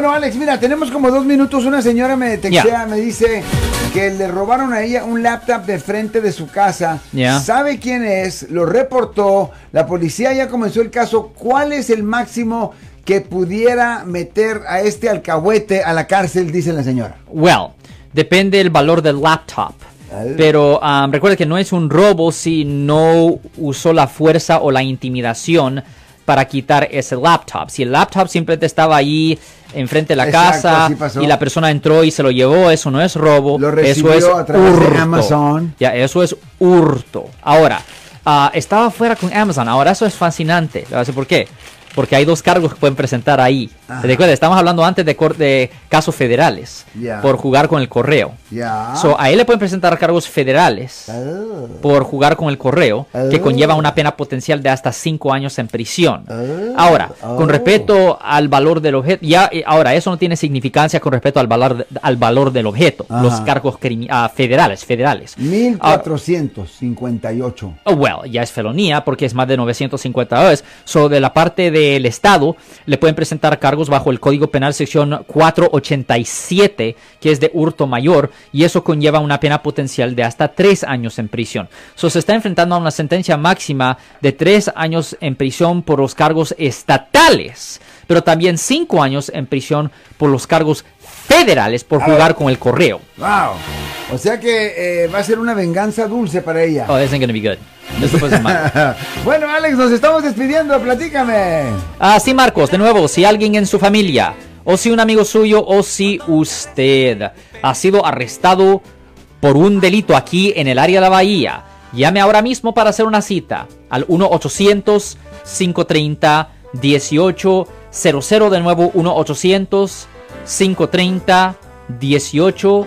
Bueno, Alex, mira, tenemos como dos minutos. Una señora me textea, Ya. me dice que le robaron a ella un laptop de frente de su casa. Sabe quién es, lo reportó. La policía ya comenzó el caso. ¿Cuál es el máximo que pudiera meter a este alcahuete a la cárcel? Dice la señora. Well, depende del valor del laptop. Pero um, recuerda que no es un robo si no usó la fuerza o la intimidación para quitar ese laptop. Si el laptop simplemente estaba ahí enfrente de la Exacto, casa y la persona entró y se lo llevó, eso no es robo. Lo eso es a de hurto. Amazon. Ya, eso es hurto. Ahora, ah, estaba fuera con Amazon. Ahora, eso es fascinante. Por qué. Porque hay dos cargos que pueden presentar ahí. Recuerda, estamos hablando antes de, de casos federales por jugar con el correo. Ya. So, a él le pueden presentar cargos federales Ah. por jugar con el correo, que Oh. conlleva una pena potencial de hasta cinco años en prisión. Oh. Ahora, con Oh. respecto al valor del objeto, ya eh, ahora eso no tiene significancia con respecto al valor, al valor del objeto, Ajá. los cargos ah, federales, federales. Ahora, 1458. Oh, well, ya es felonía porque es más de 950 dólares. So, de la parte del Estado, le pueden presentar cargos bajo el Código Penal sección 487, que es de hurto mayor, y eso conlleva una pena potencial de hasta tres años en prisión. So, se está enfrentando a una sentencia máxima de tres años en prisión por los cargos estatales, pero también cinco años en prisión por los cargos federales por jugar con el correo. Wow. O sea que eh, va a ser una venganza dulce para ella. Oh, this ain't gonna be good. Esto bueno, Alex, nos estamos despidiendo. Platícame. Ah, sí, Marcos, de nuevo, si alguien en su familia, o si un amigo suyo, o si usted ha sido arrestado por un delito aquí en el área de la bahía, llame ahora mismo para hacer una cita al 1-800-530-1800. De nuevo, 1-800-530-1800,